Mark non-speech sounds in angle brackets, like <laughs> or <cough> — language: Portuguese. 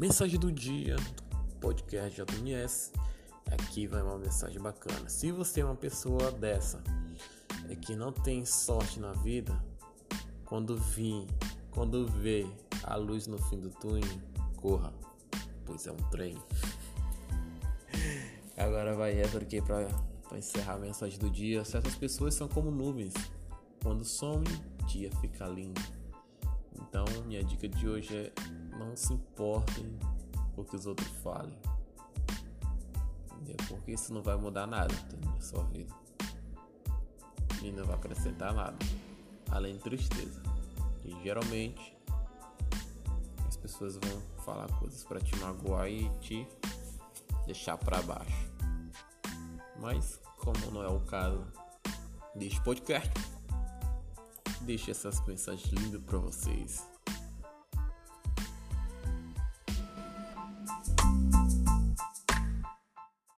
Mensagem do dia, podcast JNS. Aqui vai uma mensagem bacana. Se você é uma pessoa dessa, é que não tem sorte na vida, quando vir, quando vê a luz no fim do túnel, corra, pois é um trem. <laughs> Agora vai essa aqui para encerrar a mensagem do dia. Certas pessoas são como nuvens. Quando some, dia fica lindo. Então, minha dica de hoje é não se importem com o que os outros falem. Entendeu? Porque isso não vai mudar nada na sua vida. E não vai acrescentar nada. Além de tristeza. E geralmente as pessoas vão falar coisas para te magoar e te deixar para baixo. Mas como não é o caso deste podcast, deixe essas mensagens lindas para vocês.